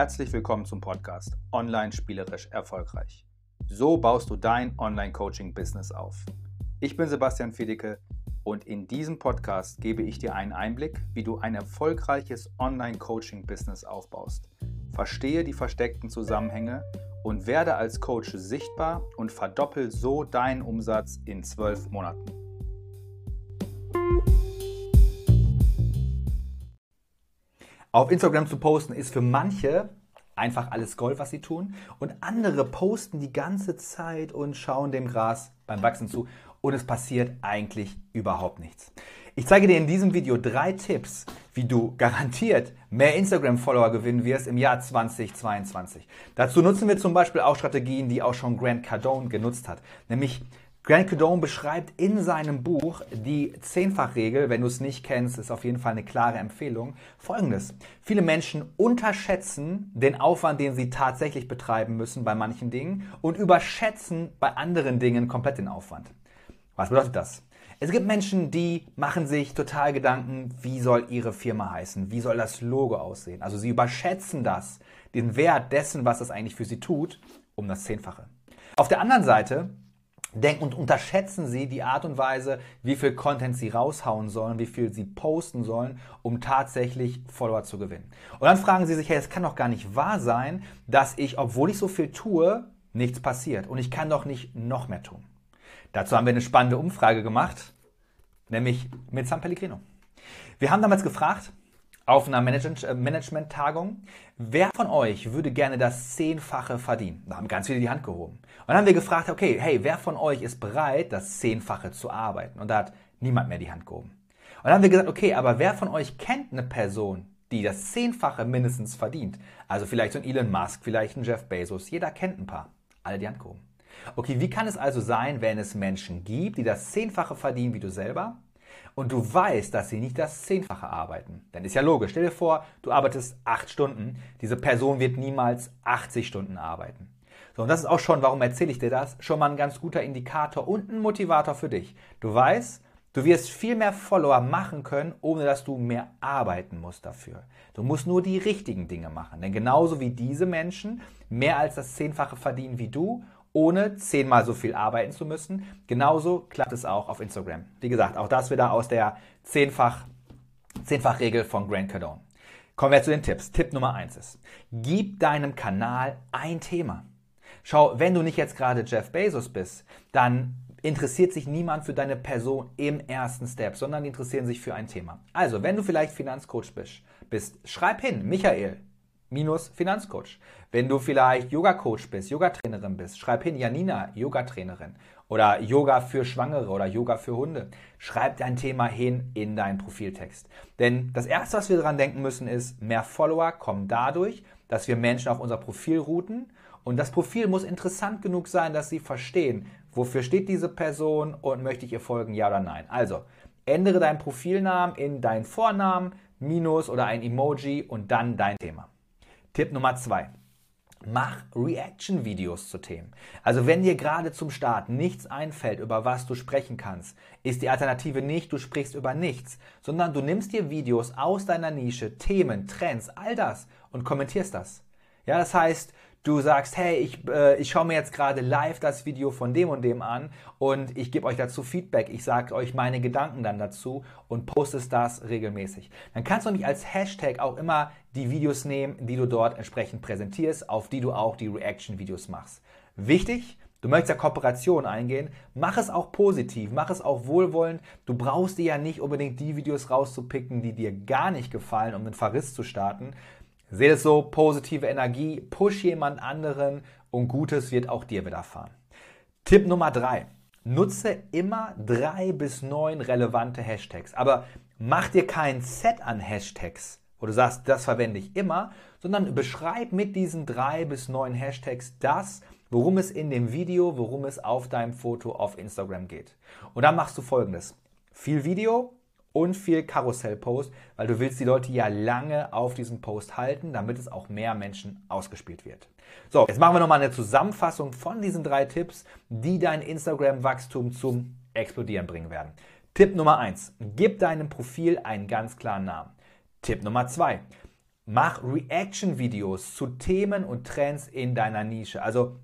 Herzlich willkommen zum Podcast Online spielerisch erfolgreich. So baust du dein Online-Coaching-Business auf. Ich bin Sebastian Fiedicke und in diesem Podcast gebe ich dir einen Einblick, wie du ein erfolgreiches Online-Coaching-Business aufbaust. Verstehe die versteckten Zusammenhänge und werde als Coach sichtbar und verdoppel so deinen Umsatz in zwölf Monaten. Auf Instagram zu posten ist für manche einfach alles Gold, was sie tun. Und andere posten die ganze Zeit und schauen dem Gras beim Wachsen zu. Und es passiert eigentlich überhaupt nichts. Ich zeige dir in diesem Video drei Tipps, wie du garantiert mehr Instagram-Follower gewinnen wirst im Jahr 2022. Dazu nutzen wir zum Beispiel auch Strategien, die auch schon Grant Cardone genutzt hat. Nämlich Grant Cardone beschreibt in seinem Buch die Zehnfachregel, wenn du es nicht kennst, ist auf jeden Fall eine klare Empfehlung. Folgendes. Viele Menschen unterschätzen den Aufwand, den sie tatsächlich betreiben müssen bei manchen Dingen und überschätzen bei anderen Dingen komplett den Aufwand. Was bedeutet das? Es gibt Menschen, die machen sich total Gedanken, wie soll ihre Firma heißen? Wie soll das Logo aussehen? Also sie überschätzen das, den Wert dessen, was es eigentlich für sie tut, um das Zehnfache. Auf der anderen Seite denken und unterschätzen sie die Art und Weise, wie viel Content sie raushauen sollen, wie viel sie posten sollen, um tatsächlich Follower zu gewinnen. Und dann fragen sie sich, hey, es kann doch gar nicht wahr sein, dass ich, obwohl ich so viel tue, nichts passiert. Und ich kann doch nicht noch mehr tun. Dazu haben wir eine spannende Umfrage gemacht, nämlich mit San Pellegrino. Wir haben damals gefragt, auf einer äh, Management-Tagung. Wer von euch würde gerne das Zehnfache verdienen? Da haben ganz viele die Hand gehoben. Und dann haben wir gefragt, okay, hey, wer von euch ist bereit, das Zehnfache zu arbeiten? Und da hat niemand mehr die Hand gehoben. Und dann haben wir gesagt, okay, aber wer von euch kennt eine Person, die das Zehnfache mindestens verdient? Also vielleicht so ein Elon Musk, vielleicht ein Jeff Bezos. Jeder kennt ein paar. Alle die Hand gehoben. Okay, wie kann es also sein, wenn es Menschen gibt, die das Zehnfache verdienen wie du selber? Und du weißt, dass sie nicht das Zehnfache arbeiten, dann ist ja logisch. Stell dir vor, du arbeitest acht Stunden. Diese Person wird niemals 80 Stunden arbeiten. So, und das ist auch schon, warum erzähle ich dir das, schon mal ein ganz guter Indikator und ein Motivator für dich. Du weißt, du wirst viel mehr Follower machen können, ohne dass du mehr arbeiten musst dafür. Du musst nur die richtigen Dinge machen. Denn genauso wie diese Menschen mehr als das Zehnfache verdienen wie du ohne zehnmal so viel arbeiten zu müssen. Genauso klappt es auch auf Instagram. Wie gesagt, auch das wieder aus der zehnfach, Zehnfachregel von Grant Cardone. Kommen wir zu den Tipps. Tipp Nummer eins ist, gib deinem Kanal ein Thema. Schau, wenn du nicht jetzt gerade Jeff Bezos bist, dann interessiert sich niemand für deine Person im ersten Step, sondern die interessieren sich für ein Thema. Also, wenn du vielleicht Finanzcoach bist, bist schreib hin, Michael, Finanzcoach. Wenn du vielleicht Yoga-Coach bist, Yoga-Trainerin bist, schreib hin Janina, Yoga-Trainerin oder Yoga für Schwangere oder Yoga für Hunde. Schreib dein Thema hin in deinen Profiltext. Denn das Erste, was wir daran denken müssen, ist, mehr Follower kommen dadurch, dass wir Menschen auf unser Profil routen und das Profil muss interessant genug sein, dass sie verstehen, wofür steht diese Person und möchte ich ihr folgen, ja oder nein. Also, ändere deinen Profilnamen in deinen Vornamen, Minus oder ein Emoji und dann dein Thema. Tipp Nummer zwei. Mach Reaction-Videos zu Themen. Also wenn dir gerade zum Start nichts einfällt, über was du sprechen kannst, ist die Alternative nicht, du sprichst über nichts, sondern du nimmst dir Videos aus deiner Nische, Themen, Trends, all das und kommentierst das. Ja, das heißt, du sagst, hey, ich, äh, ich schaue mir jetzt gerade live das Video von dem und dem an und ich gebe euch dazu Feedback, ich sage euch meine Gedanken dann dazu und postest das regelmäßig. Dann kannst du nicht als Hashtag auch immer die Videos nehmen, die du dort entsprechend präsentierst, auf die du auch die Reaction-Videos machst. Wichtig, Du möchtest ja Kooperation eingehen, mach es auch positiv, mach es auch wohlwollend. Du brauchst dir ja nicht unbedingt die Videos rauszupicken, die dir gar nicht gefallen, um den Verriss zu starten, Seht es so, positive Energie, push jemand anderen und Gutes wird auch dir widerfahren. Tipp Nummer drei. Nutze immer drei bis neun relevante Hashtags. Aber mach dir kein Set an Hashtags, wo du sagst, das verwende ich immer, sondern beschreib mit diesen drei bis neun Hashtags das, worum es in dem Video, worum es auf deinem Foto auf Instagram geht. Und dann machst du folgendes. Viel Video, und viel Karussell-Post, weil du willst die Leute ja lange auf diesem Post halten, damit es auch mehr Menschen ausgespielt wird. So, jetzt machen wir nochmal eine Zusammenfassung von diesen drei Tipps, die dein Instagram-Wachstum zum Explodieren bringen werden. Tipp Nummer eins: Gib deinem Profil einen ganz klaren Namen. Tipp Nummer zwei: Mach Reaction-Videos zu Themen und Trends in deiner Nische. Also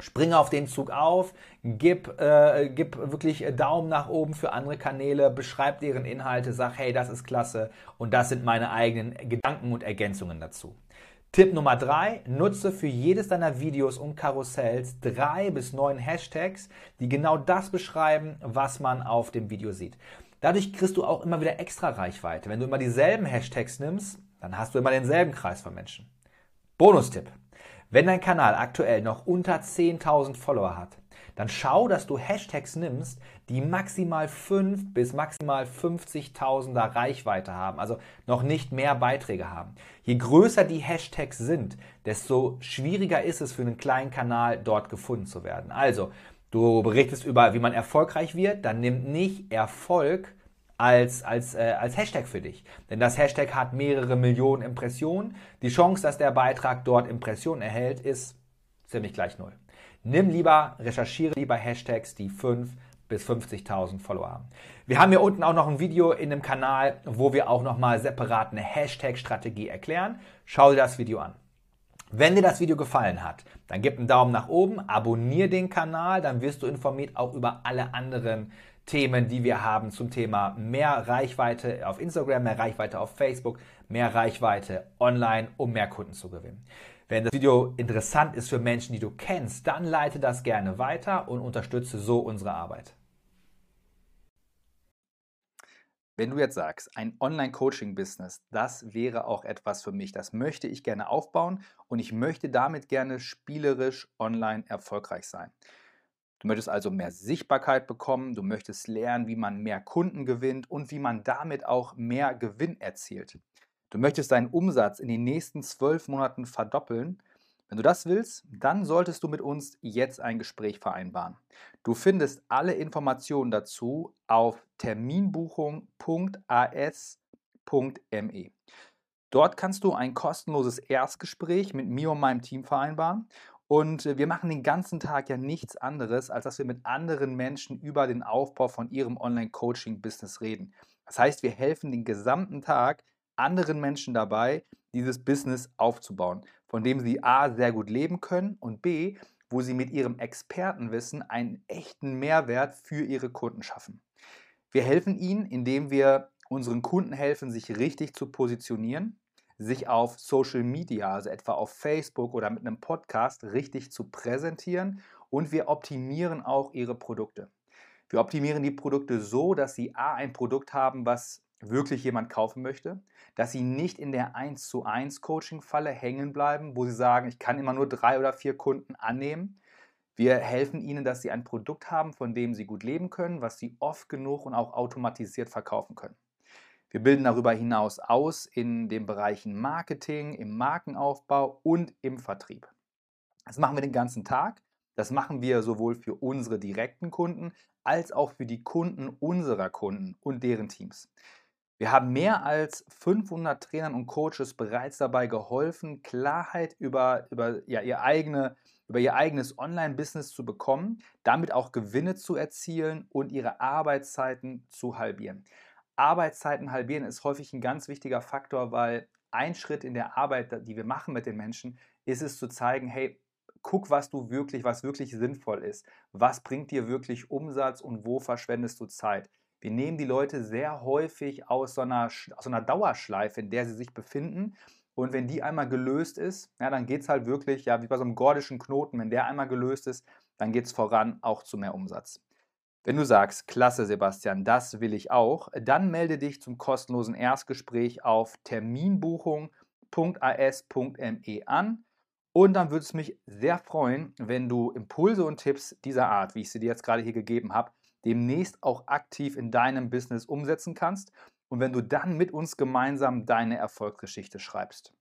Springe auf den Zug auf, gib, äh, gib wirklich Daumen nach oben für andere Kanäle, beschreib deren Inhalte, sag, hey, das ist klasse und das sind meine eigenen Gedanken und Ergänzungen dazu. Tipp Nummer drei, nutze für jedes deiner Videos und Karussells drei bis neun Hashtags, die genau das beschreiben, was man auf dem Video sieht. Dadurch kriegst du auch immer wieder extra Reichweite. Wenn du immer dieselben Hashtags nimmst, dann hast du immer denselben Kreis von Menschen. Bonustipp. Wenn dein Kanal aktuell noch unter 10.000 Follower hat, dann schau, dass du Hashtags nimmst, die maximal 5 bis maximal 50.000er Reichweite haben, also noch nicht mehr Beiträge haben. Je größer die Hashtags sind, desto schwieriger ist es für einen kleinen Kanal dort gefunden zu werden. Also, du berichtest über, wie man erfolgreich wird, dann nimm nicht Erfolg als, als, äh, als Hashtag für dich. Denn das Hashtag hat mehrere Millionen Impressionen. Die Chance, dass der Beitrag dort Impressionen erhält, ist ziemlich gleich null. Nimm lieber, recherchiere lieber Hashtags, die 5 bis 50.000 Follower haben. Wir haben hier unten auch noch ein Video in dem Kanal, wo wir auch nochmal separat eine Hashtag-Strategie erklären. Schau dir das Video an. Wenn dir das Video gefallen hat, dann gib einen Daumen nach oben, abonniere den Kanal, dann wirst du informiert auch über alle anderen Themen, die wir haben zum Thema mehr Reichweite auf Instagram, mehr Reichweite auf Facebook, mehr Reichweite online, um mehr Kunden zu gewinnen. Wenn das Video interessant ist für Menschen, die du kennst, dann leite das gerne weiter und unterstütze so unsere Arbeit. Wenn du jetzt sagst, ein Online-Coaching-Business, das wäre auch etwas für mich, das möchte ich gerne aufbauen und ich möchte damit gerne spielerisch online erfolgreich sein. Du möchtest also mehr Sichtbarkeit bekommen, du möchtest lernen, wie man mehr Kunden gewinnt und wie man damit auch mehr Gewinn erzielt. Du möchtest deinen Umsatz in den nächsten zwölf Monaten verdoppeln. Wenn du das willst, dann solltest du mit uns jetzt ein Gespräch vereinbaren. Du findest alle Informationen dazu auf terminbuchung.as.me. Dort kannst du ein kostenloses Erstgespräch mit mir und meinem Team vereinbaren. Und wir machen den ganzen Tag ja nichts anderes, als dass wir mit anderen Menschen über den Aufbau von ihrem Online-Coaching-Business reden. Das heißt, wir helfen den gesamten Tag anderen Menschen dabei, dieses Business aufzubauen, von dem sie A sehr gut leben können und B, wo sie mit ihrem Expertenwissen einen echten Mehrwert für ihre Kunden schaffen. Wir helfen ihnen, indem wir unseren Kunden helfen, sich richtig zu positionieren, sich auf Social Media, also etwa auf Facebook oder mit einem Podcast, richtig zu präsentieren und wir optimieren auch ihre Produkte. Wir optimieren die Produkte so, dass sie A ein Produkt haben, was wirklich jemand kaufen möchte, dass sie nicht in der 1 zu 1 Coaching-Falle hängen bleiben, wo sie sagen, ich kann immer nur drei oder vier Kunden annehmen. Wir helfen ihnen, dass sie ein Produkt haben, von dem sie gut leben können, was sie oft genug und auch automatisiert verkaufen können. Wir bilden darüber hinaus aus in den Bereichen Marketing, im Markenaufbau und im Vertrieb. Das machen wir den ganzen Tag. Das machen wir sowohl für unsere direkten Kunden als auch für die Kunden unserer Kunden und deren Teams. Wir haben mehr als 500 Trainern und Coaches bereits dabei geholfen, Klarheit über, über, ja, ihr, eigene, über ihr eigenes Online-Business zu bekommen, damit auch Gewinne zu erzielen und ihre Arbeitszeiten zu halbieren. Arbeitszeiten halbieren ist häufig ein ganz wichtiger Faktor, weil ein Schritt in der Arbeit, die wir machen mit den Menschen, ist es zu zeigen, hey, guck, was du wirklich, was wirklich sinnvoll ist. Was bringt dir wirklich Umsatz und wo verschwendest du Zeit? Wir nehmen die Leute sehr häufig aus so einer, aus so einer Dauerschleife, in der sie sich befinden. Und wenn die einmal gelöst ist, ja, dann geht es halt wirklich, ja, wie bei so einem gordischen Knoten, wenn der einmal gelöst ist, dann geht es voran auch zu mehr Umsatz. Wenn du sagst, klasse Sebastian, das will ich auch, dann melde dich zum kostenlosen Erstgespräch auf terminbuchung.as.me an. Und dann würde es mich sehr freuen, wenn du Impulse und Tipps dieser Art, wie ich sie dir jetzt gerade hier gegeben habe, demnächst auch aktiv in deinem Business umsetzen kannst und wenn du dann mit uns gemeinsam deine Erfolgsgeschichte schreibst.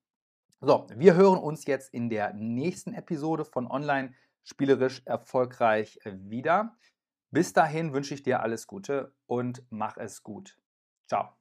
So, wir hören uns jetzt in der nächsten Episode von Online spielerisch erfolgreich wieder. Bis dahin wünsche ich dir alles Gute und mach es gut. Ciao.